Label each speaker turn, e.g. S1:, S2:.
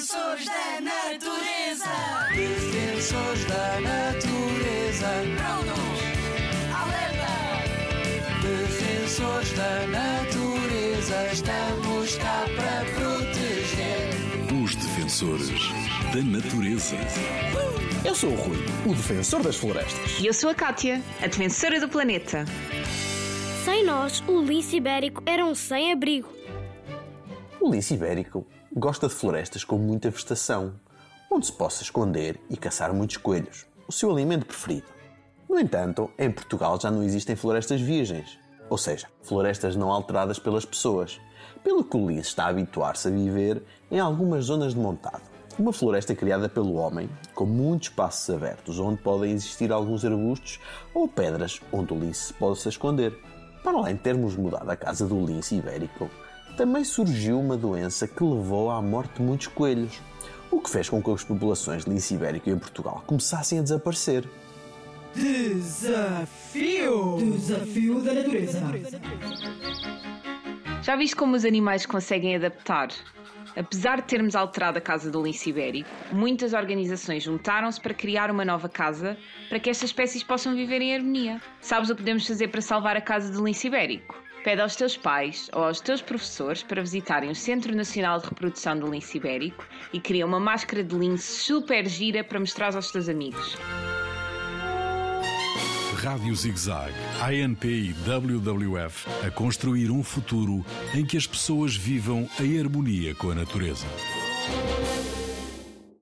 S1: Defensores da natureza.
S2: Defensores da natureza.
S1: Prontos. Alerta.
S2: Defensores da natureza. Estamos cá para proteger.
S3: Os defensores da natureza.
S4: Eu sou o Rui, o defensor das florestas.
S5: E eu sou a Kátia, a defensora do planeta.
S6: Sem nós, o lince ibérico era um sem-abrigo.
S4: O lince ibérico gosta de florestas com muita vegetação, onde se possa esconder e caçar muitos coelhos, o seu alimento preferido. No entanto, em Portugal já não existem florestas virgens, ou seja, florestas não alteradas pelas pessoas, pelo que o lince está a habituar-se a viver em algumas zonas de montado. Uma floresta criada pelo homem, com muitos espaços abertos, onde podem existir alguns arbustos ou pedras onde o lince se possa esconder. Para além de termos mudado a casa do lince ibérico, também surgiu uma doença que levou à morte de muitos coelhos, o que fez com que as populações de lince ibérico em Portugal começassem a desaparecer.
S7: Desafio! Desafio da natureza.
S5: Já viste como os animais conseguem adaptar? Apesar de termos alterado a casa do lince ibérico, muitas organizações juntaram-se para criar uma nova casa para que estas espécies possam viver em harmonia. Sabes o que podemos fazer para salvar a casa do lince ibérico? Pede aos teus pais ou aos teus professores para visitarem o Centro Nacional de Reprodução do Lince Ibérico e cria uma máscara de lince super gira para mostrar aos teus amigos.
S3: Rádio ZigZag, ANP e WWF a construir um futuro em que as pessoas vivam em harmonia com a natureza.